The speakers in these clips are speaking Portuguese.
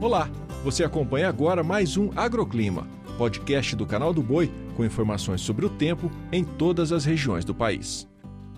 Olá, você acompanha agora mais um Agroclima, podcast do canal do Boi com informações sobre o tempo em todas as regiões do país.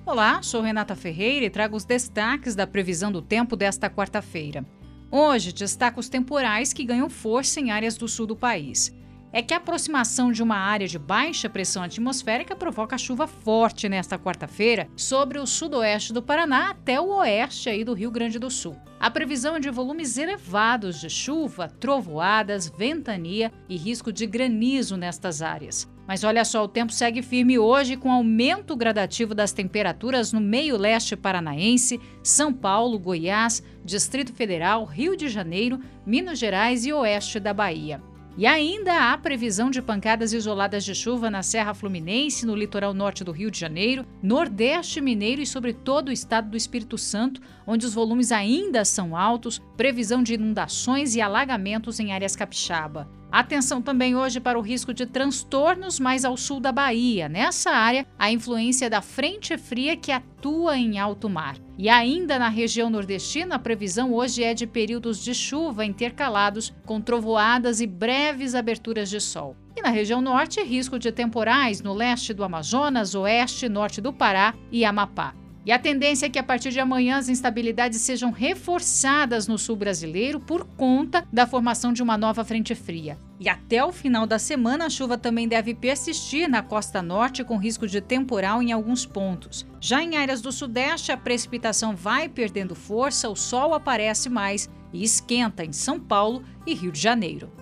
Olá, sou Renata Ferreira e trago os destaques da previsão do tempo desta quarta-feira. Hoje destaco os temporais que ganham força em áreas do sul do país é que a aproximação de uma área de baixa pressão atmosférica provoca chuva forte nesta quarta-feira sobre o sudoeste do Paraná até o oeste aí do Rio Grande do Sul. A previsão é de volumes elevados de chuva, trovoadas, ventania e risco de granizo nestas áreas. Mas olha só, o tempo segue firme hoje com aumento gradativo das temperaturas no meio-leste paranaense, São Paulo, Goiás, Distrito Federal, Rio de Janeiro, Minas Gerais e oeste da Bahia. E ainda há previsão de pancadas isoladas de chuva na Serra Fluminense, no litoral norte do Rio de Janeiro, Nordeste Mineiro e sobre todo o estado do Espírito Santo, onde os volumes ainda são altos, previsão de inundações e alagamentos em áreas capixaba. Atenção também hoje para o risco de transtornos mais ao sul da Bahia. Nessa área, a influência da frente fria que atua em alto mar. E ainda na região nordestina, a previsão hoje é de períodos de chuva intercalados com trovoadas e breves aberturas de sol. E na região norte, risco de temporais no leste do Amazonas, oeste e norte do Pará e Amapá. E a tendência é que a partir de amanhã as instabilidades sejam reforçadas no sul brasileiro por conta da formação de uma nova frente fria. E até o final da semana a chuva também deve persistir na costa norte com risco de temporal em alguns pontos. Já em áreas do sudeste a precipitação vai perdendo força, o sol aparece mais e esquenta em São Paulo e Rio de Janeiro.